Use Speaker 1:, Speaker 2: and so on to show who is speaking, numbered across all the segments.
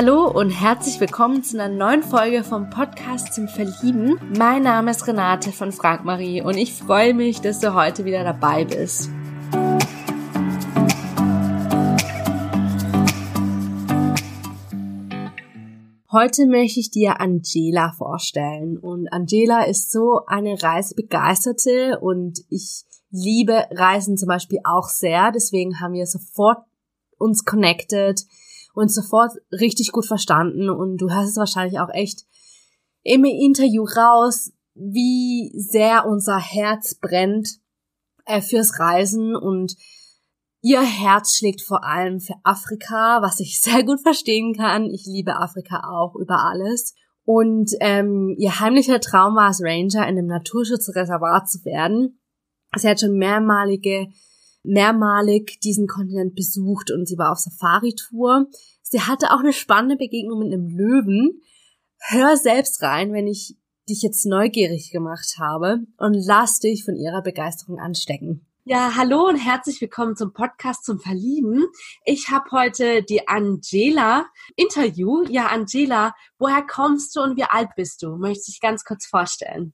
Speaker 1: Hallo und herzlich willkommen zu einer neuen Folge vom Podcast zum Verlieben. Mein Name ist Renate von Frank Marie und ich freue mich, dass du heute wieder dabei bist. Heute möchte ich dir Angela vorstellen und Angela ist so eine Reisebegeisterte und ich liebe Reisen zum Beispiel auch sehr, deswegen haben wir sofort uns connected und sofort richtig gut verstanden und du hörst es wahrscheinlich auch echt im Interview raus, wie sehr unser Herz brennt äh, fürs Reisen und ihr Herz schlägt vor allem für Afrika, was ich sehr gut verstehen kann. Ich liebe Afrika auch über alles. Und ähm, ihr heimlicher Traum war es, Ranger in einem Naturschutzreservat zu werden. Sie hat schon mehrmalige mehrmalig diesen Kontinent besucht und sie war auf Safari-Tour. Sie hatte auch eine spannende Begegnung mit einem Löwen. Hör selbst rein, wenn ich dich jetzt neugierig gemacht habe und lass dich von ihrer Begeisterung anstecken. Ja, hallo und herzlich willkommen zum Podcast zum Verlieben. Ich habe heute die Angela Interview. Ja, Angela, woher kommst du und wie alt bist du? Möchtest du dich ganz kurz vorstellen?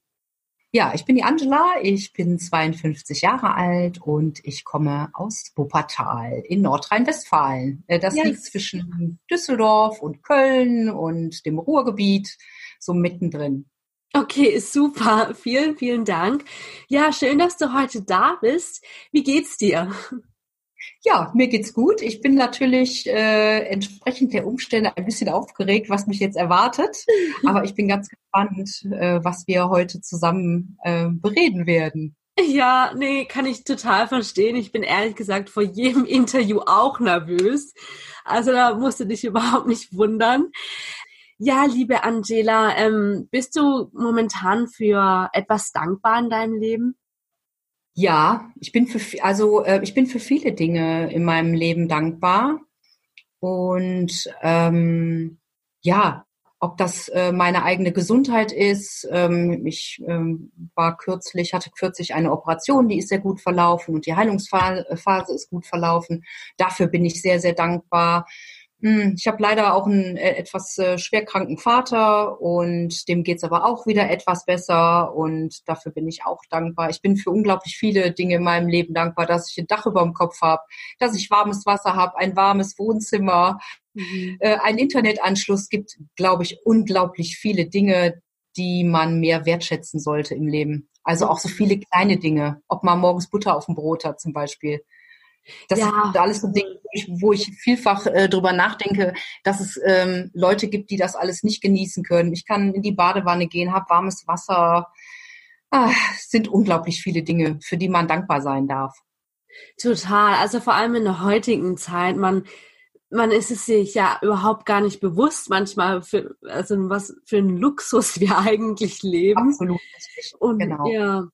Speaker 2: Ja, ich bin die Angela, ich bin 52 Jahre alt und ich komme aus Wuppertal in Nordrhein-Westfalen. Äh, das yes. liegt zwischen Düsseldorf und Köln und dem Ruhrgebiet, so mittendrin.
Speaker 1: Okay, super. Vielen, vielen Dank. Ja, schön, dass du heute da bist. Wie geht's dir?
Speaker 2: Ja, mir geht's gut. Ich bin natürlich äh, entsprechend der Umstände ein bisschen aufgeregt, was mich jetzt erwartet. Aber ich bin ganz gespannt, äh, was wir heute zusammen äh, bereden werden.
Speaker 1: Ja, nee, kann ich total verstehen. Ich bin ehrlich gesagt vor jedem Interview auch nervös. Also da musst du dich überhaupt nicht wundern. Ja, liebe Angela, ähm, bist du momentan für etwas dankbar in deinem Leben?
Speaker 2: Ja, ich bin für also äh, ich bin für viele Dinge in meinem Leben dankbar und ähm, ja, ob das äh, meine eigene Gesundheit ist. Ähm, ich ähm, war kürzlich, hatte kürzlich eine Operation, die ist sehr gut verlaufen und die Heilungsphase ist gut verlaufen. Dafür bin ich sehr, sehr dankbar. Hm, ich habe leider auch einen äh, etwas äh, schwerkranken Vater und dem geht's aber auch wieder etwas besser und dafür bin ich auch dankbar. Ich bin für unglaublich viele Dinge in meinem Leben dankbar, dass ich ein Dach über dem Kopf habe, dass ich warmes Wasser habe, ein warmes Wohnzimmer, mhm. äh, einen Internetanschluss. gibt, glaube ich, unglaublich viele Dinge, die man mehr wertschätzen sollte im Leben. Also auch so viele kleine Dinge, ob man morgens Butter auf dem Brot hat zum Beispiel. Das ja. sind alles so Dinge, wo ich vielfach äh, drüber nachdenke, dass es ähm, Leute gibt, die das alles nicht genießen können. Ich kann in die Badewanne gehen, habe warmes Wasser. Ah, es sind unglaublich viele Dinge, für die man dankbar sein darf.
Speaker 1: Total. Also vor allem in der heutigen Zeit, man man ist es sich ja überhaupt gar nicht bewusst manchmal für also was für ein Luxus wir eigentlich leben.
Speaker 2: Absolut.
Speaker 1: Und genau. ja,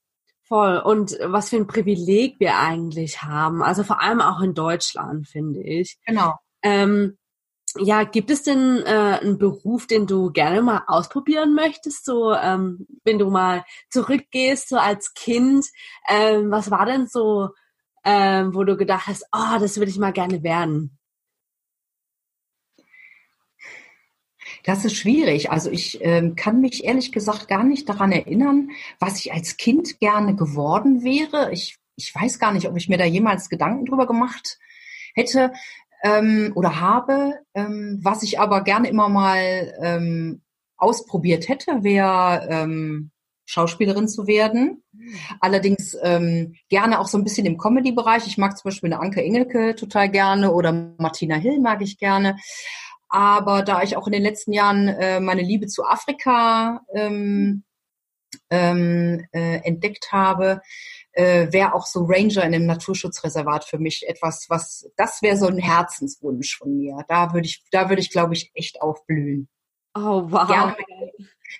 Speaker 1: Voll. Und was für ein Privileg wir eigentlich haben. Also vor allem auch in Deutschland, finde ich.
Speaker 2: Genau.
Speaker 1: Ähm, ja, gibt es denn äh, einen Beruf, den du gerne mal ausprobieren möchtest? So, ähm, wenn du mal zurückgehst, so als Kind, ähm, was war denn so, ähm, wo du gedacht hast, oh, das würde ich mal gerne werden?
Speaker 2: Das ist schwierig. Also ich ähm, kann mich ehrlich gesagt gar nicht daran erinnern, was ich als Kind gerne geworden wäre. Ich, ich weiß gar nicht, ob ich mir da jemals Gedanken drüber gemacht hätte ähm, oder habe. Ähm, was ich aber gerne immer mal ähm, ausprobiert hätte, wäre ähm, Schauspielerin zu werden. Allerdings ähm, gerne auch so ein bisschen im Comedy-Bereich. Ich mag zum Beispiel eine Anke Engelke total gerne oder Martina Hill mag ich gerne. Aber da ich auch in den letzten Jahren äh, meine Liebe zu Afrika ähm, ähm, äh, entdeckt habe, äh, wäre auch so Ranger in einem Naturschutzreservat für mich etwas, was das wäre so ein Herzenswunsch von mir. Da würde ich, da würde ich, glaube ich, echt aufblühen.
Speaker 1: Oh wow. Gerne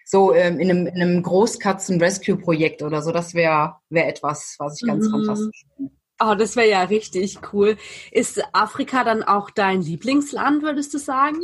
Speaker 2: so ähm, in einem, in einem Großkatzen-Rescue-Projekt oder so, das wäre wär etwas, was ich ganz mhm. fantastisch finde.
Speaker 1: Oh, das wäre ja richtig cool. Ist Afrika dann auch dein Lieblingsland, würdest du sagen?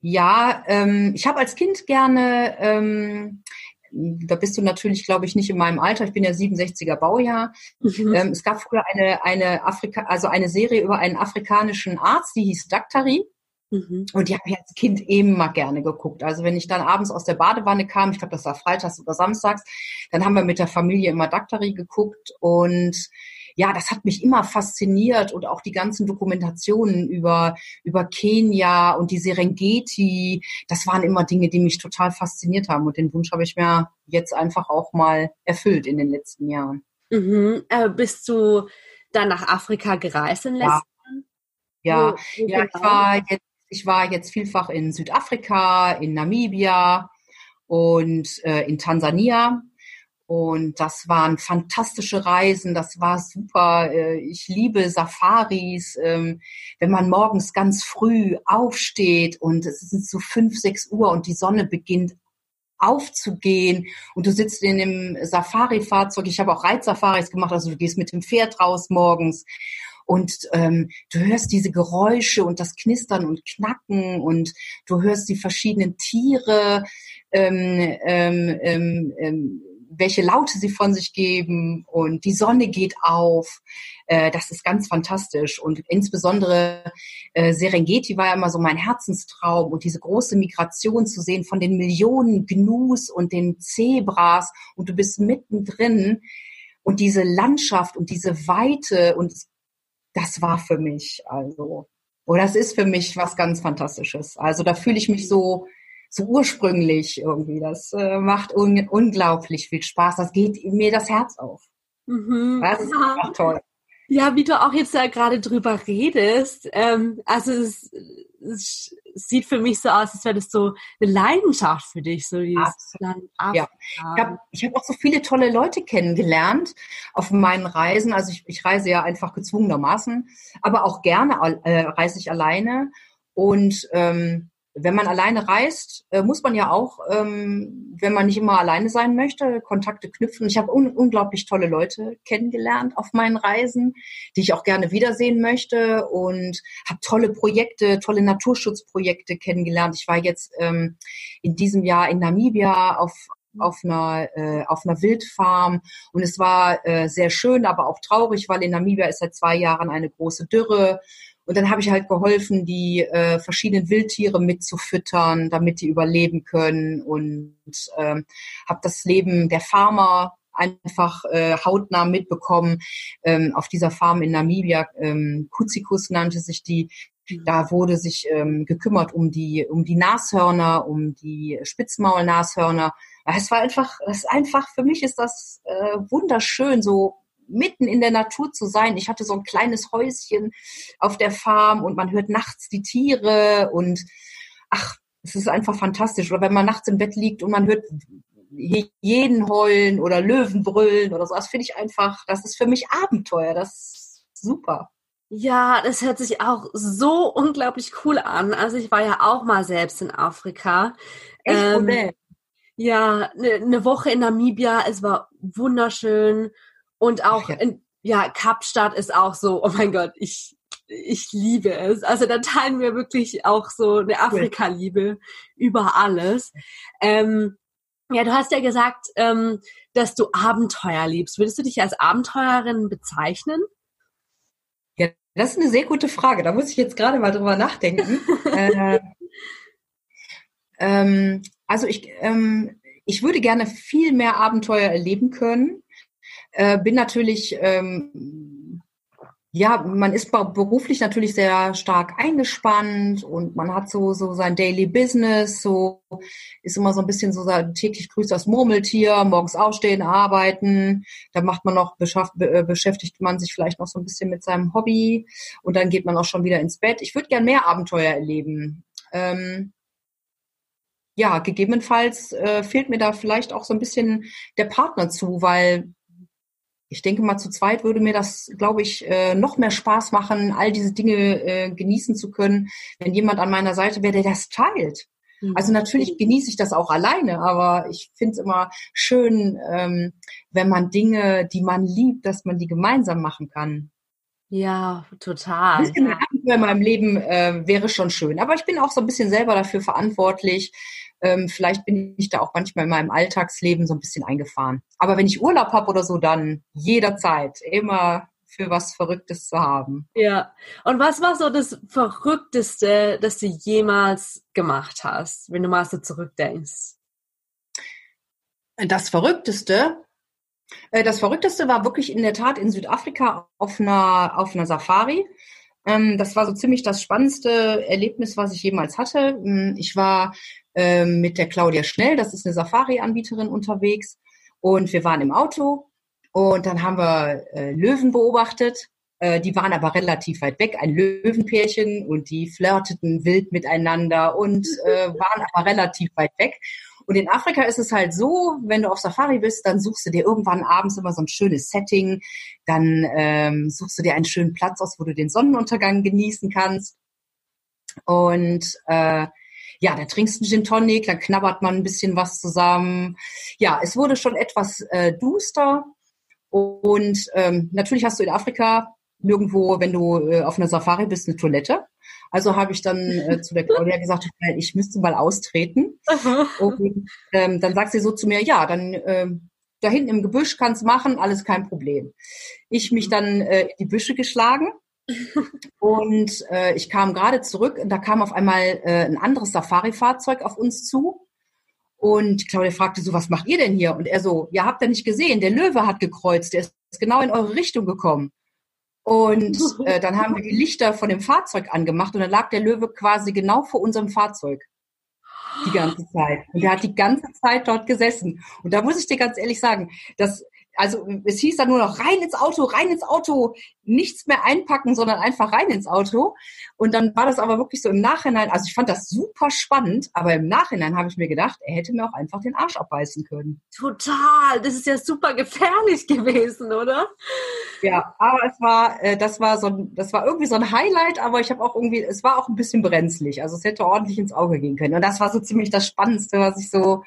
Speaker 2: Ja, ähm, ich habe als Kind gerne, ähm, da bist du natürlich, glaube ich, nicht in meinem Alter. Ich bin ja 67er Baujahr. Mhm. Ähm, es gab früher eine, eine Afrika, also eine Serie über einen afrikanischen Arzt, die hieß Daktari. Mhm. Und die habe ich als Kind immer gerne geguckt. Also wenn ich dann abends aus der Badewanne kam, ich glaube, das war freitags oder samstags, dann haben wir mit der Familie immer Daktari geguckt und ja, das hat mich immer fasziniert und auch die ganzen Dokumentationen über, über Kenia und die Serengeti, das waren immer Dinge, die mich total fasziniert haben und den Wunsch habe ich mir jetzt einfach auch mal erfüllt in den letzten Jahren.
Speaker 1: Mhm. Äh, bist du dann nach Afrika gereist in
Speaker 2: letzter Ja, ja, wo, wo ja ich genau? war jetzt ich war jetzt vielfach in Südafrika, in Namibia und äh, in Tansania. Und das waren fantastische Reisen, das war super. Äh, ich liebe Safaris, ähm, wenn man morgens ganz früh aufsteht und es sind so fünf, sechs Uhr und die Sonne beginnt aufzugehen und du sitzt in dem Safari-Fahrzeug. Ich habe auch Reitsafaris gemacht, also du gehst mit dem Pferd raus morgens und ähm, du hörst diese Geräusche und das Knistern und Knacken und du hörst die verschiedenen Tiere, ähm, ähm, ähm, ähm, welche Laute sie von sich geben und die Sonne geht auf. Äh, das ist ganz fantastisch und insbesondere äh, Serengeti war ja immer so mein Herzenstraum und diese große Migration zu sehen von den Millionen Gnus und den Zebras und du bist mittendrin und diese Landschaft und diese Weite und das war für mich also, oder das ist für mich was ganz Fantastisches. Also da fühle ich mich so, so ursprünglich irgendwie. Das äh, macht un unglaublich viel Spaß. Das geht mir das Herz auf. Mhm. Das ist einfach toll.
Speaker 1: Ja, wie du auch jetzt da gerade drüber redest, ähm, also es, es sieht für mich so aus, als wäre das so eine Leidenschaft für dich, so dieses
Speaker 2: Land Ja. Ich habe ich hab auch so viele tolle Leute kennengelernt auf meinen Reisen. Also ich, ich reise ja einfach gezwungenermaßen, aber auch gerne äh, reise ich alleine. Und ähm, wenn man alleine reist, äh, muss man ja auch, ähm, wenn man nicht immer alleine sein möchte, Kontakte knüpfen. Ich habe un unglaublich tolle Leute kennengelernt auf meinen Reisen, die ich auch gerne wiedersehen möchte und habe tolle Projekte, tolle Naturschutzprojekte kennengelernt. Ich war jetzt ähm, in diesem Jahr in Namibia auf auf einer äh, auf einer Wildfarm und es war äh, sehr schön, aber auch traurig, weil in Namibia ist seit zwei Jahren eine große Dürre und dann habe ich halt geholfen, die äh, verschiedenen Wildtiere mitzufüttern, damit die überleben können und ähm, habe das Leben der Farmer einfach äh, hautnah mitbekommen. Ähm, auf dieser Farm in Namibia, ähm, Kuzikus nannte sich die, da wurde sich ähm, gekümmert um die, um die Nashörner, um die Spitzmaulnashörner. Es war einfach, das ist einfach, für mich ist das äh, wunderschön, so mitten in der Natur zu sein. Ich hatte so ein kleines Häuschen auf der Farm und man hört nachts die Tiere und ach, es ist einfach fantastisch. Oder wenn man nachts im Bett liegt und man hört jeden heulen oder Löwen brüllen oder so. Das finde ich einfach, das ist für mich Abenteuer. Das ist super.
Speaker 1: Ja, das hört sich auch so unglaublich cool an. Also ich war ja auch mal selbst in Afrika. Echt, ähm, ja, eine ne Woche in Namibia. Es war wunderschön. Und auch, ja. in, ja, Kapstadt ist auch so, oh mein Gott, ich, ich liebe es. Also da teilen wir wirklich auch so eine Afrika-Liebe über alles. Ähm, ja, du hast ja gesagt, ähm, dass du Abenteuer liebst. Würdest du dich als Abenteurerin bezeichnen?
Speaker 2: Ja, das ist eine sehr gute Frage. Da muss ich jetzt gerade mal drüber nachdenken. äh, ähm, also ich, ähm, ich würde gerne viel mehr Abenteuer erleben können. Äh, bin natürlich, ähm, ja, man ist beruflich natürlich sehr stark eingespannt und man hat so, so sein Daily Business, so ist immer so ein bisschen so täglich grüßt das Murmeltier, morgens aufstehen, arbeiten, dann macht man noch, äh, beschäftigt man sich vielleicht noch so ein bisschen mit seinem Hobby und dann geht man auch schon wieder ins Bett. Ich würde gern mehr Abenteuer erleben. Ähm, ja, gegebenenfalls äh, fehlt mir da vielleicht auch so ein bisschen der Partner zu, weil ich denke mal, zu zweit würde mir das, glaube ich, äh, noch mehr Spaß machen, all diese Dinge äh, genießen zu können, wenn jemand an meiner Seite wäre, der das teilt. Mhm. Also natürlich genieße ich das auch alleine, aber ich finde es immer schön, ähm, wenn man Dinge, die man liebt, dass man die gemeinsam machen kann.
Speaker 1: Ja, total. Ein
Speaker 2: bisschen ja. in meinem Leben äh, wäre schon schön. Aber ich bin auch so ein bisschen selber dafür verantwortlich, ähm, vielleicht bin ich da auch manchmal in meinem Alltagsleben so ein bisschen eingefahren. Aber wenn ich Urlaub habe oder so, dann jederzeit immer für was Verrücktes zu haben.
Speaker 1: Ja. Und was war so das Verrückteste, das du jemals gemacht hast, wenn du mal so zurückdenkst?
Speaker 2: Das Verrückteste, das Verrückteste war wirklich in der Tat in Südafrika auf einer, auf einer Safari. Ähm, das war so ziemlich das spannendste Erlebnis, was ich jemals hatte. Ähm, ich war ähm, mit der Claudia Schnell, das ist eine Safari-Anbieterin unterwegs und wir waren im Auto und dann haben wir äh, Löwen beobachtet. Äh, die waren aber relativ weit weg, ein Löwenpärchen und die flirteten wild miteinander und äh, waren aber relativ weit weg. Und in Afrika ist es halt so, wenn du auf Safari bist, dann suchst du dir irgendwann abends immer so ein schönes Setting, dann ähm, suchst du dir einen schönen Platz aus, wo du den Sonnenuntergang genießen kannst. Und äh, ja, da trinkst du einen Gin Tonic, dann knabbert man ein bisschen was zusammen. Ja, es wurde schon etwas äh, duster. Und ähm, natürlich hast du in Afrika nirgendwo, wenn du äh, auf einer Safari bist, eine Toilette. Also habe ich dann äh, zu der Claudia gesagt, ich müsste mal austreten. Und ähm, dann sagt sie so zu mir, ja, dann äh, da hinten im Gebüsch kannst machen, alles kein Problem. Ich mich dann äh, in die Büsche geschlagen und äh, ich kam gerade zurück und da kam auf einmal äh, ein anderes Safari-Fahrzeug auf uns zu. Und Claudia fragte so, was macht ihr denn hier? Und er so, ja, habt ihr nicht gesehen, der Löwe hat gekreuzt, der ist genau in eure Richtung gekommen. Und äh, dann haben wir die Lichter von dem Fahrzeug angemacht und dann lag der Löwe quasi genau vor unserem Fahrzeug. Die ganze Zeit. Und der hat die ganze Zeit dort gesessen. Und da muss ich dir ganz ehrlich sagen, dass also es hieß dann nur noch rein ins Auto, rein ins Auto, nichts mehr einpacken, sondern einfach rein ins Auto. Und dann war das aber wirklich so im Nachhinein, also ich fand das super spannend, aber im Nachhinein habe ich mir gedacht, er hätte mir auch einfach den Arsch abbeißen können.
Speaker 1: Total, das ist ja super gefährlich gewesen, oder?
Speaker 2: Ja, aber es war, äh, das war so, das war irgendwie so ein Highlight, aber ich habe auch irgendwie, es war auch ein bisschen brenzlig, also es hätte ordentlich ins Auge gehen können. Und das war so ziemlich das Spannendste, was ich so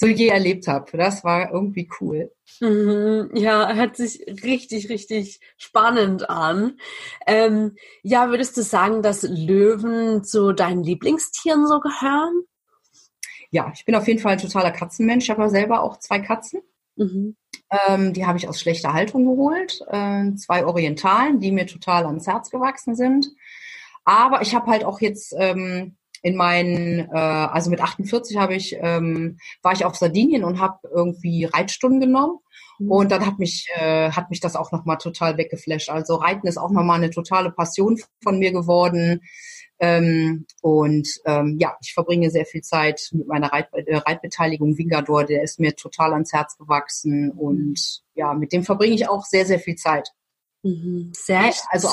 Speaker 2: so je erlebt habe. Das war irgendwie cool.
Speaker 1: Mhm, ja, hört sich richtig, richtig spannend an. Ähm, ja, würdest du sagen, dass Löwen zu deinen Lieblingstieren so gehören?
Speaker 2: Ja, ich bin auf jeden Fall ein totaler Katzenmensch. Ich habe selber auch zwei Katzen. Mhm. Ähm, die habe ich aus schlechter Haltung geholt. Äh, zwei Orientalen, die mir total ans Herz gewachsen sind. Aber ich habe halt auch jetzt ähm, in meinen, äh, also mit 48 habe ich, ähm, war ich auf Sardinien und habe irgendwie Reitstunden genommen. Mhm. Und dann hat mich, äh, hat mich das auch nochmal total weggeflasht. Also Reiten ist auch nochmal eine totale Passion von mir geworden. Ähm, und ähm, ja, ich verbringe sehr viel Zeit mit meiner Reit äh, Reitbeteiligung Vingador, der ist mir total ans Herz gewachsen. Und ja, mit dem verbringe ich auch sehr, sehr viel Zeit. Mhm. Sehr also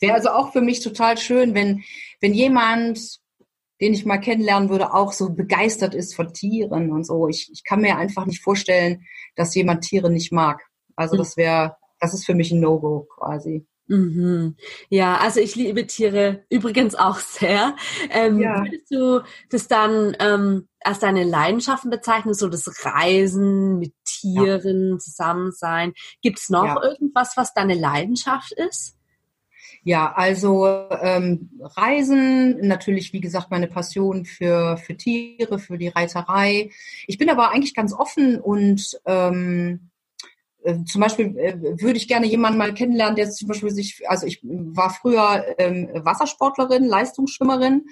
Speaker 2: wäre also auch für mich total schön, wenn, wenn jemand den ich mal kennenlernen würde, auch so begeistert ist von Tieren und so. Ich, ich kann mir einfach nicht vorstellen, dass jemand Tiere nicht mag. Also mhm. das wäre, das ist für mich ein No-Go quasi.
Speaker 1: Mhm. Ja, also ich liebe Tiere übrigens auch sehr. Ähm, ja. Würdest du das dann ähm, als deine Leidenschaften bezeichnen, so das Reisen mit Tieren, ja. zusammen sein? Gibt es noch ja. irgendwas, was deine Leidenschaft ist?
Speaker 2: Ja, also ähm, Reisen, natürlich, wie gesagt, meine Passion für, für Tiere, für die Reiterei. Ich bin aber eigentlich ganz offen und ähm, äh, zum Beispiel äh, würde ich gerne jemanden mal kennenlernen, der zum Beispiel sich, also ich war früher ähm, Wassersportlerin, Leistungsschwimmerin.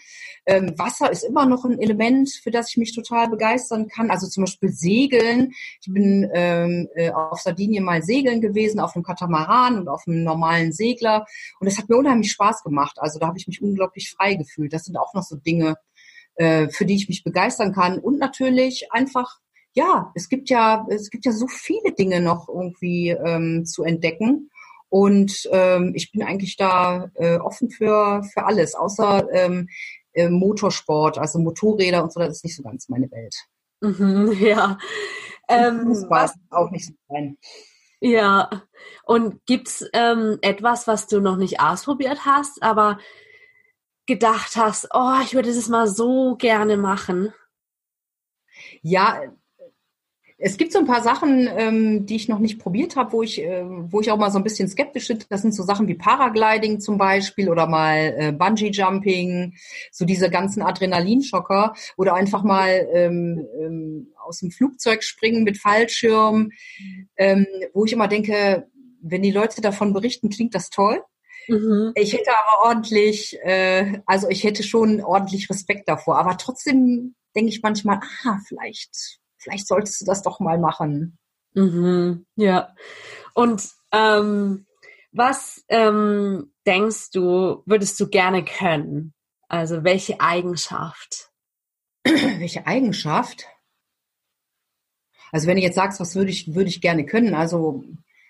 Speaker 2: Ähm, Wasser ist immer noch ein Element, für das ich mich total begeistern kann. Also zum Beispiel Segeln. Ich bin ähm, äh, auf Sardinien mal segeln gewesen, auf einem Katamaran und auf einem normalen Segler. Und das hat mir unheimlich Spaß gemacht. Also da habe ich mich unglaublich frei gefühlt. Das sind auch noch so Dinge, äh, für die ich mich begeistern kann. Und natürlich einfach ja, es gibt ja, es gibt ja so viele Dinge noch irgendwie ähm, zu entdecken. Und ähm, ich bin eigentlich da äh, offen für, für alles, außer ähm, äh, Motorsport, also Motorräder und so, das ist nicht so ganz meine Welt.
Speaker 1: Mhm, ja. Ähm,
Speaker 2: Fußball ist auch nicht so sein.
Speaker 1: Ja. Und gibt's ähm, etwas, was du noch nicht ausprobiert hast, aber gedacht hast, oh, ich würde das mal so gerne machen?
Speaker 2: Ja, es gibt so ein paar Sachen, ähm, die ich noch nicht probiert habe, wo ich, äh, wo ich auch mal so ein bisschen skeptisch bin. Das sind so Sachen wie Paragliding zum Beispiel oder mal äh, Bungee Jumping, so diese ganzen Adrenalinschocker oder einfach mal ähm, ähm, aus dem Flugzeug springen mit Fallschirm, ähm, wo ich immer denke, wenn die Leute davon berichten, klingt das toll. Mhm. Ich hätte aber ordentlich, äh, also ich hätte schon ordentlich Respekt davor. Aber trotzdem denke ich manchmal, ah, vielleicht, vielleicht solltest du das doch mal machen.
Speaker 1: Mhm. Ja. Und ähm, was ähm, denkst du, würdest du gerne können? Also welche Eigenschaft?
Speaker 2: welche Eigenschaft? Also wenn du jetzt sagst, was würde ich, würde ich gerne können, also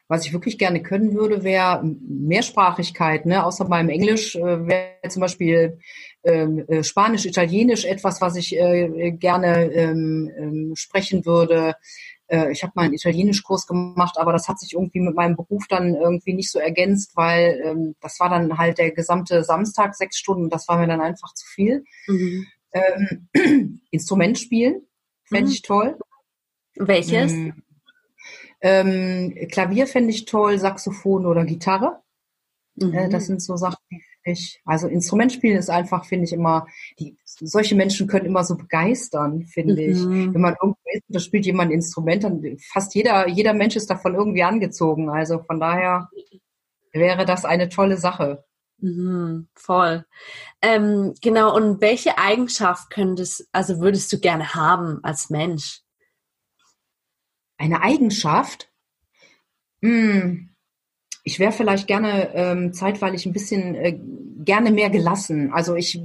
Speaker 2: was ich wirklich gerne können würde, wäre Mehrsprachigkeit. Ne? Außer beim Englisch äh, wäre zum Beispiel äh, Spanisch, Italienisch etwas, was ich äh, gerne ähm, ähm, sprechen würde. Äh, ich habe mal einen Italienischkurs gemacht, aber das hat sich irgendwie mit meinem Beruf dann irgendwie nicht so ergänzt, weil ähm, das war dann halt der gesamte Samstag, sechs Stunden. Das war mir dann einfach zu viel. Mhm. Ähm, Instrument spielen, fände mhm. ich toll.
Speaker 1: Welches?
Speaker 2: Ähm, Klavier fände ich toll, Saxophon oder Gitarre. Mhm. Das sind so Sachen, die ich, also Instrument spielen ist einfach, finde ich immer, die, solche Menschen können immer so begeistern, finde mhm. ich. Wenn man irgendwo ist, da spielt jemand ein Instrument, dann fast jeder, jeder Mensch ist davon irgendwie angezogen. Also von daher wäre das eine tolle Sache.
Speaker 1: Mhm, voll. Ähm, genau, und welche Eigenschaft könntest, also würdest du gerne haben als Mensch?
Speaker 2: Eine Eigenschaft? Hm. Ich wäre vielleicht gerne ähm, zeitweilig ein bisschen äh, gerne mehr gelassen. Also ich,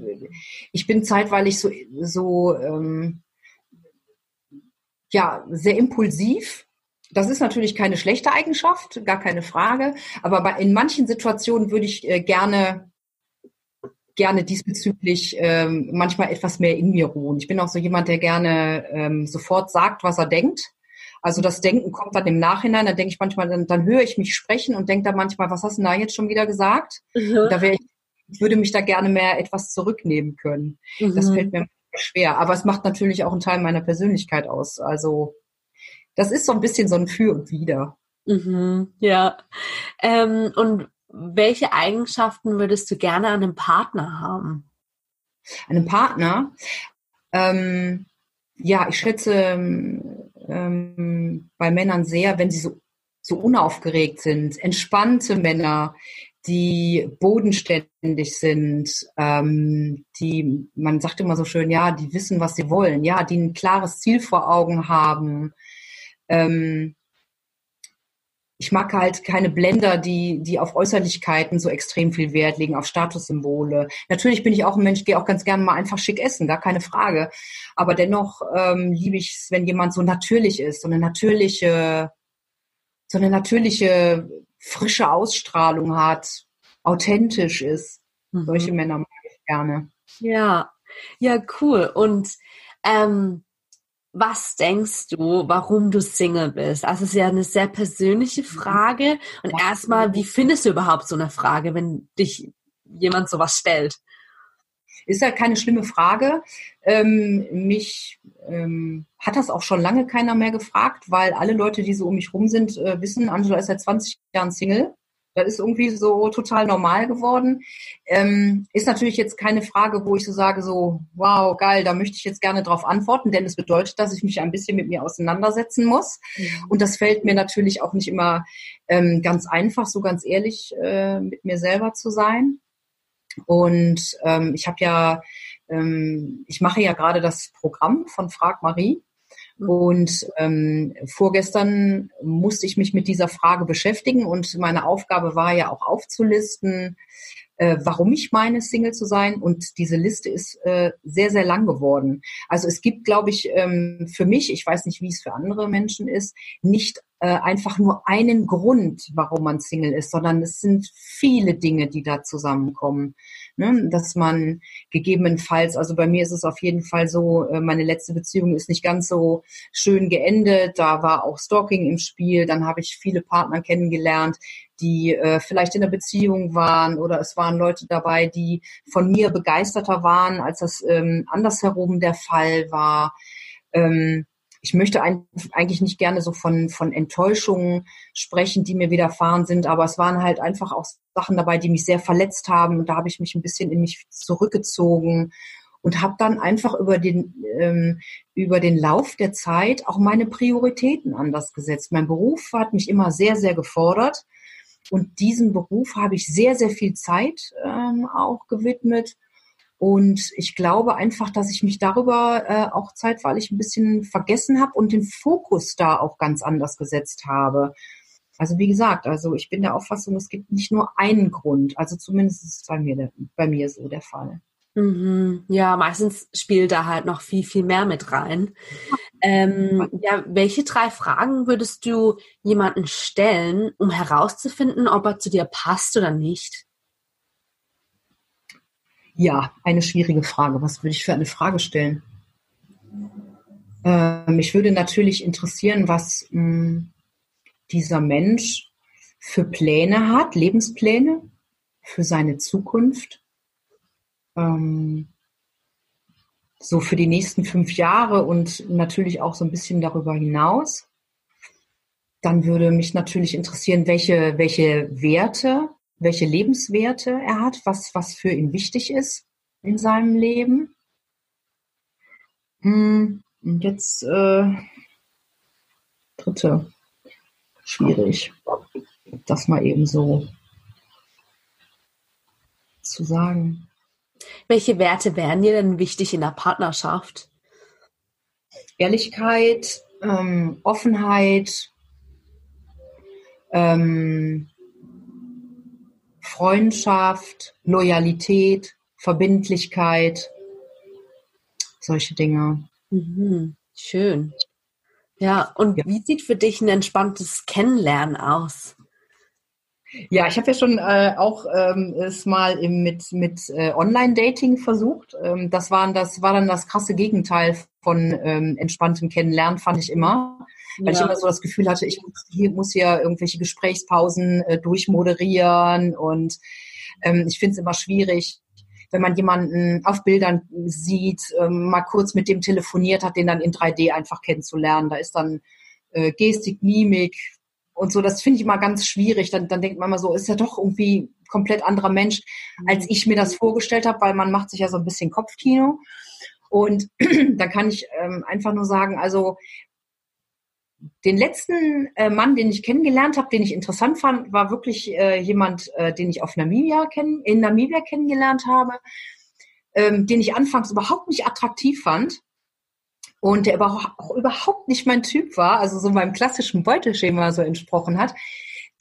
Speaker 2: ich bin zeitweilig so, so ähm, ja, sehr impulsiv. Das ist natürlich keine schlechte Eigenschaft, gar keine Frage. Aber bei, in manchen Situationen würde ich äh, gerne gerne diesbezüglich ähm, manchmal etwas mehr in mir ruhen. Ich bin auch so jemand, der gerne ähm, sofort sagt, was er denkt. Also das Denken kommt dann im Nachhinein, dann denke ich manchmal, dann, dann höre ich mich sprechen und denke dann manchmal, was hast du da jetzt schon wieder gesagt? Mhm. Da wäre ich, ich würde mich da gerne mehr etwas zurücknehmen können. Mhm. Das fällt mir schwer. Aber es macht natürlich auch einen Teil meiner Persönlichkeit aus. Also das ist so ein bisschen so ein Für und Wider.
Speaker 1: Mhm, ja. Ähm, und welche Eigenschaften würdest du gerne an einem Partner haben?
Speaker 2: An einem Partner? Ähm, ja, ich schätze ähm, bei Männern sehr, wenn sie so, so unaufgeregt sind, entspannte Männer, die bodenständig sind, ähm, die, man sagt immer so schön, ja, die wissen, was sie wollen, ja, die ein klares Ziel vor Augen haben, ähm, ich mag halt keine Blender, die, die auf Äußerlichkeiten so extrem viel Wert legen, auf Statussymbole. Natürlich bin ich auch ein Mensch, gehe auch ganz gerne mal einfach schick essen, gar keine Frage. Aber dennoch ähm, liebe ich es, wenn jemand so natürlich ist, so eine natürliche, so eine natürliche, frische Ausstrahlung hat, authentisch ist. Mhm. Solche Männer mag ich gerne.
Speaker 1: Ja, ja, cool. Und ähm, was denkst du, warum du Single bist? Also es ist ja eine sehr persönliche mhm. Frage. Und erstmal, wie findest du überhaupt so eine Frage, wenn dich jemand sowas stellt?
Speaker 2: Ist ja keine schlimme Frage. Ähm, mich ähm, hat das auch schon lange keiner mehr gefragt, weil alle Leute, die so um mich rum sind, äh, wissen, Angela ist seit 20 Jahren Single. Das ist irgendwie so total normal geworden. Ähm, ist natürlich jetzt keine Frage, wo ich so sage, so, wow, geil, da möchte ich jetzt gerne drauf antworten, denn es bedeutet, dass ich mich ein bisschen mit mir auseinandersetzen muss. Mhm. Und das fällt mir natürlich auch nicht immer ähm, ganz einfach, so ganz ehrlich äh, mit mir selber zu sein. Und ähm, ich habe ja, ähm, ich mache ja gerade das Programm von Frag Marie. Und ähm, vorgestern musste ich mich mit dieser Frage beschäftigen und meine Aufgabe war ja auch aufzulisten, äh, warum ich meine, Single zu sein. Und diese Liste ist äh, sehr, sehr lang geworden. Also es gibt, glaube ich, ähm, für mich, ich weiß nicht, wie es für andere Menschen ist, nicht äh, einfach nur einen Grund, warum man Single ist, sondern es sind viele Dinge, die da zusammenkommen ne? dass man gegebenenfalls, also bei mir ist es auf jeden Fall so, äh, meine letzte Beziehung ist nicht ganz so schön geendet, da war auch Stalking im Spiel, dann habe ich viele Partner kennengelernt, die äh, vielleicht in der Beziehung waren oder es waren Leute dabei, die von mir begeisterter waren, als das ähm, andersherum der Fall war. Ähm, ich möchte eigentlich nicht gerne so von, von Enttäuschungen sprechen, die mir widerfahren sind, aber es waren halt einfach auch Sachen dabei, die mich sehr verletzt haben. Und da habe ich mich ein bisschen in mich zurückgezogen und habe dann einfach über den, ähm, über den Lauf der Zeit auch meine Prioritäten anders gesetzt. Mein Beruf hat mich immer sehr, sehr gefordert. Und diesem Beruf habe ich sehr, sehr viel Zeit ähm, auch gewidmet. Und ich glaube einfach, dass ich mich darüber äh, auch zeitweilig ein bisschen vergessen habe und den Fokus da auch ganz anders gesetzt habe. Also wie gesagt, also ich bin der Auffassung, es gibt nicht nur einen Grund. Also zumindest ist es bei mir, bei mir so der Fall.
Speaker 1: Mhm. Ja, meistens spielt da halt noch viel, viel mehr mit rein. Ähm, ja, welche drei Fragen würdest du jemanden stellen, um herauszufinden, ob er zu dir passt oder nicht?
Speaker 2: Ja, eine schwierige Frage. Was würde ich für eine Frage stellen? Ähm, mich würde natürlich interessieren, was mh, hm, dieser Mensch für Pläne hat, Lebenspläne für seine Zukunft. Ähm, so für die nächsten fünf Jahre und natürlich auch so ein bisschen darüber hinaus. Dann würde mich natürlich interessieren, welche, welche Werte, welche Lebenswerte er hat, was, was für ihn wichtig ist in seinem Leben. Hm, und jetzt äh, dritte schwierig, das mal eben so zu sagen.
Speaker 1: Welche Werte wären dir denn wichtig in der Partnerschaft?
Speaker 2: Ehrlichkeit, ähm, Offenheit, ähm, Freundschaft, Loyalität, Verbindlichkeit, solche Dinge.
Speaker 1: Mhm, schön. Ja, und ja. wie sieht für dich ein entspanntes Kennenlernen aus?
Speaker 2: Ja, ich habe ja schon äh, auch ähm, es mal im, mit mit äh, Online-Dating versucht. Ähm, das waren das war dann das krasse Gegenteil von ähm, entspanntem Kennenlernen, fand ich immer, weil ja. ich immer so das Gefühl hatte, ich muss hier, muss hier irgendwelche Gesprächspausen äh, durchmoderieren und ähm, ich finde es immer schwierig, wenn man jemanden auf Bildern sieht, ähm, mal kurz mit dem telefoniert hat, den dann in 3D einfach kennenzulernen. Da ist dann äh, Gestik, Mimik und so. Das finde ich immer ganz schwierig. Dann, dann denkt man immer so, ist ja doch irgendwie komplett anderer Mensch, als ich mir das vorgestellt habe, weil man macht sich ja so ein bisschen Kopfkino. Und da kann ich ähm, einfach nur sagen, also den letzten äh, Mann, den ich kennengelernt habe, den ich interessant fand, war wirklich äh, jemand, äh, den ich auf Namibia kenn in Namibia kennengelernt habe, ähm, den ich anfangs überhaupt nicht attraktiv fand und der auch überhaupt nicht mein Typ war, also so meinem klassischen Beuteschema so entsprochen hat,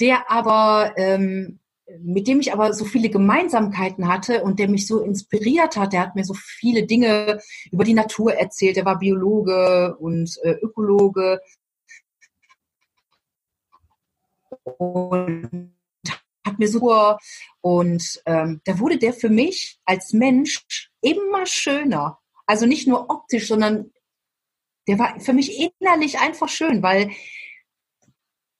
Speaker 2: der aber ähm, mit dem ich aber so viele Gemeinsamkeiten hatte und der mich so inspiriert hat. Der hat mir so viele Dinge über die Natur erzählt. Der war Biologe und äh, Ökologe und hat mir so und ähm, da wurde der für mich als Mensch immer schöner. Also nicht nur optisch, sondern der war für mich innerlich einfach schön, weil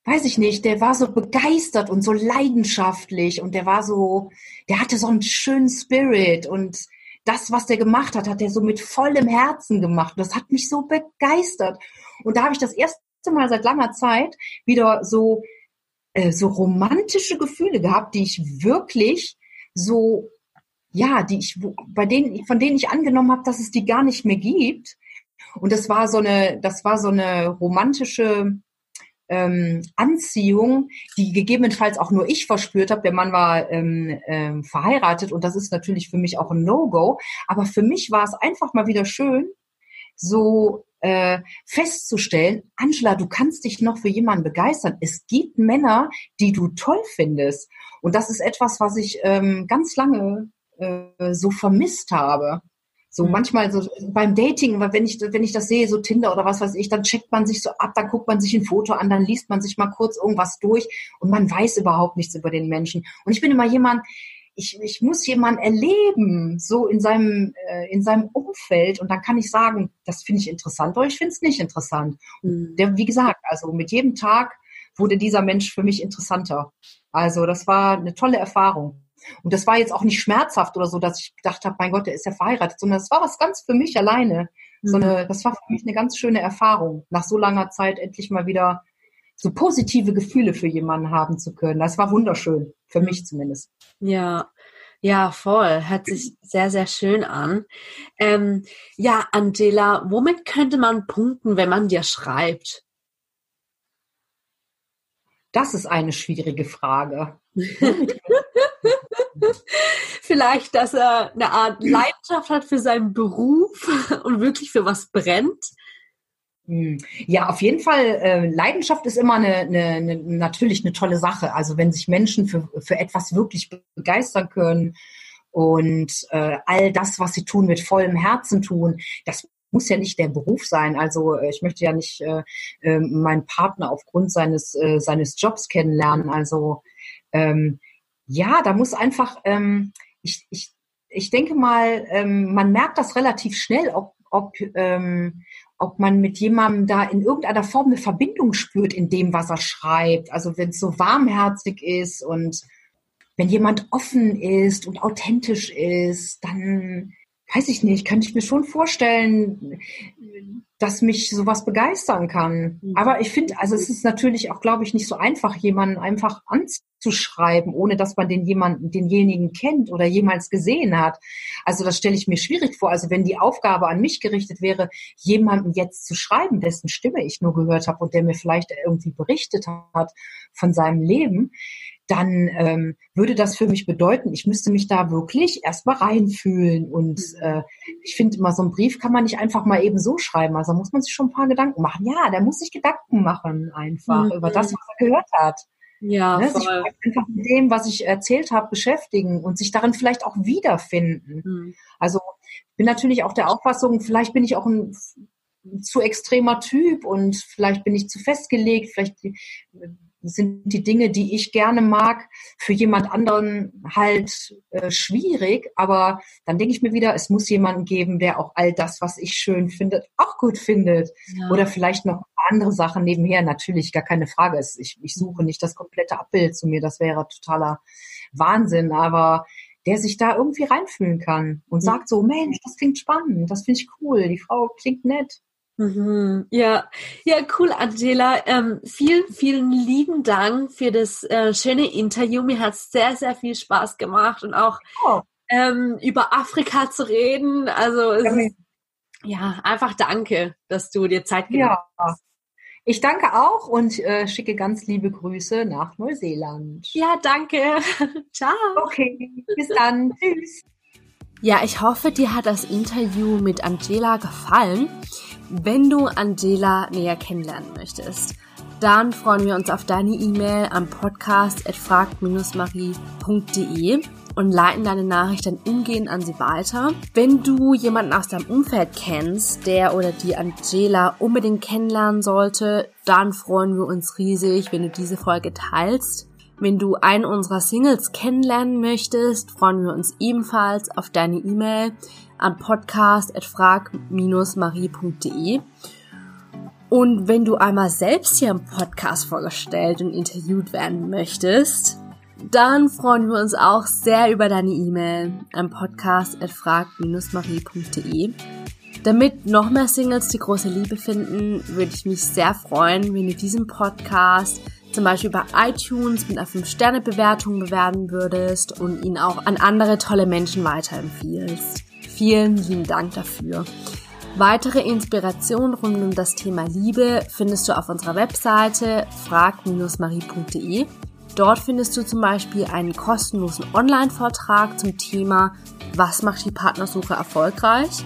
Speaker 2: weiß ich nicht, der war so begeistert und so leidenschaftlich und der war so, der hatte so einen schönen Spirit und das, was der gemacht hat, hat er so mit vollem Herzen gemacht. Das hat mich so begeistert. Und da habe ich das erste Mal seit langer Zeit wieder so äh, so romantische Gefühle gehabt, die ich wirklich so, ja, die ich, bei denen, von denen ich angenommen habe, dass es die gar nicht mehr gibt. Und das war so eine, das war so eine romantische ähm, Anziehung, die gegebenenfalls auch nur ich verspürt habe. Der Mann war ähm, ähm, verheiratet und das ist natürlich für mich auch ein No-Go. Aber für mich war es einfach mal wieder schön, so äh, festzustellen, Angela, du kannst dich noch für jemanden begeistern. Es gibt Männer, die du toll findest. Und das ist etwas, was ich ähm, ganz lange äh, so vermisst habe. So mhm. manchmal so beim Dating, wenn ich, wenn ich das sehe, so Tinder oder was weiß ich, dann checkt man sich so ab, dann guckt man sich ein Foto an, dann liest man sich mal kurz irgendwas durch und man weiß überhaupt nichts über den Menschen. Und ich bin immer jemand, ich, ich muss jemanden erleben, so in seinem, äh, in seinem Umfeld. Und dann kann ich sagen, das finde ich interessant oder ich finde es nicht interessant. Mhm. Der, wie gesagt, also mit jedem Tag wurde dieser Mensch für mich interessanter. Also das war eine tolle Erfahrung. Und das war jetzt auch nicht schmerzhaft oder so, dass ich gedacht habe, mein Gott, der ist ja verheiratet, sondern das war was ganz für mich alleine. Mhm. So eine, das war für mich eine ganz schöne Erfahrung, nach so langer Zeit endlich mal wieder so positive Gefühle für jemanden haben zu können. Das war wunderschön, für mich zumindest.
Speaker 1: Ja, ja, voll. Hört sich sehr, sehr schön an. Ähm, ja, Angela, womit könnte man punkten, wenn man dir schreibt?
Speaker 2: Das ist eine schwierige Frage.
Speaker 3: Vielleicht, dass er eine Art Leidenschaft hat für seinen Beruf und wirklich für was brennt.
Speaker 2: Hm. Ja, auf jeden Fall. Äh, Leidenschaft ist immer eine, eine, eine, natürlich eine tolle Sache. Also wenn sich Menschen für, für etwas wirklich begeistern können und äh, all das, was sie tun, mit vollem Herzen tun, das muss ja nicht der Beruf sein. Also äh, ich möchte ja nicht äh, äh, meinen Partner aufgrund seines äh, seines Jobs kennenlernen. Also ähm, ja, da muss einfach ähm, ich, ich ich denke mal, ähm, man merkt das relativ schnell, ob ob ähm, ob man mit jemandem da in irgendeiner Form eine Verbindung spürt in dem, was er schreibt. Also wenn es so warmherzig ist und wenn jemand offen ist und authentisch ist, dann weiß ich nicht, könnte ich mir schon vorstellen, dass mich sowas begeistern kann. Mhm. Aber ich finde, also es ist natürlich auch, glaube ich, nicht so einfach, jemanden einfach anzuschreiben, ohne dass man den jemanden, denjenigen kennt oder jemals gesehen hat. Also das stelle ich mir schwierig vor. Also wenn die Aufgabe an mich gerichtet wäre, jemanden jetzt zu schreiben, dessen Stimme ich nur gehört habe und der mir vielleicht irgendwie berichtet hat von seinem Leben, dann ähm, würde das für mich bedeuten, ich müsste mich da wirklich erstmal reinfühlen. Und mhm. äh, ich finde immer, so einen Brief kann man nicht einfach mal eben so schreiben. Also muss man sich schon ein paar Gedanken machen. Ja, der muss sich Gedanken machen einfach mhm. über das, was er gehört hat. Ja, ne? sich einfach mit dem, was ich erzählt habe, beschäftigen und sich darin vielleicht auch wiederfinden. Mhm. Also ich bin natürlich auch der Auffassung, vielleicht bin ich auch ein zu extremer Typ und vielleicht bin ich zu festgelegt, vielleicht sind die Dinge, die ich gerne mag, für jemand anderen halt äh, schwierig. Aber dann denke ich mir wieder, es muss jemanden geben, der auch all das, was ich schön finde, auch gut findet. Ja. Oder vielleicht noch andere Sachen nebenher. Natürlich, gar keine Frage. Ich, ich suche nicht das komplette Abbild zu mir. Das wäre totaler Wahnsinn. Aber der sich da irgendwie reinfühlen kann und sagt so, Mensch, das klingt spannend, das finde ich cool, die Frau klingt nett.
Speaker 3: Mhm. Ja, ja, cool, Angela. Ähm, vielen, vielen lieben Dank für das äh, schöne Interview. Mir hat sehr, sehr viel Spaß gemacht und auch oh. ähm, über Afrika zu reden. Also es ist, ja, einfach danke, dass du dir Zeit genommen ja. hast.
Speaker 2: Ich danke auch und äh, schicke ganz liebe Grüße nach Neuseeland.
Speaker 3: Ja, danke. Ciao.
Speaker 2: Okay, bis dann. Tschüss.
Speaker 3: Ja, ich hoffe, dir hat das Interview mit Angela gefallen. Wenn du Angela näher kennenlernen möchtest, dann freuen wir uns auf deine E-Mail am podcast marie.de und leiten deine Nachricht dann umgehend an sie weiter. Wenn du jemanden aus deinem Umfeld kennst, der oder die Angela unbedingt kennenlernen sollte, dann freuen wir uns riesig, wenn du diese Folge teilst. Wenn du einen unserer Singles kennenlernen möchtest, freuen wir uns ebenfalls auf deine E-Mail an podcast.frag-marie.de. Und wenn du einmal selbst hier im Podcast vorgestellt und interviewt werden möchtest, dann freuen wir uns auch sehr über deine E-Mail an podcast.frag-marie.de. Damit noch mehr Singles die große Liebe finden, würde ich mich sehr freuen, wenn du diesen Podcast zum Beispiel bei iTunes mit einer 5-Sterne-Bewertung bewerben würdest und ihn auch an andere tolle Menschen weiterempfiehlst. Vielen lieben Dank dafür. Weitere Inspirationen rund um das Thema Liebe findest du auf unserer Webseite frag-marie.de. Dort findest du zum Beispiel einen kostenlosen Online-Vortrag zum Thema Was macht die Partnersuche erfolgreich?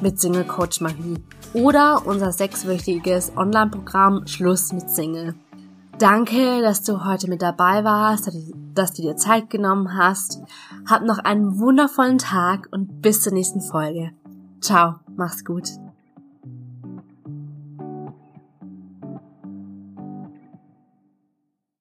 Speaker 3: mit Single Coach Marie oder unser sechswöchiges Online-Programm Schluss mit Single. Danke, dass du heute mit dabei warst, dass du dir Zeit genommen hast. Hab noch einen wundervollen Tag und bis zur nächsten Folge. Ciao, mach's gut.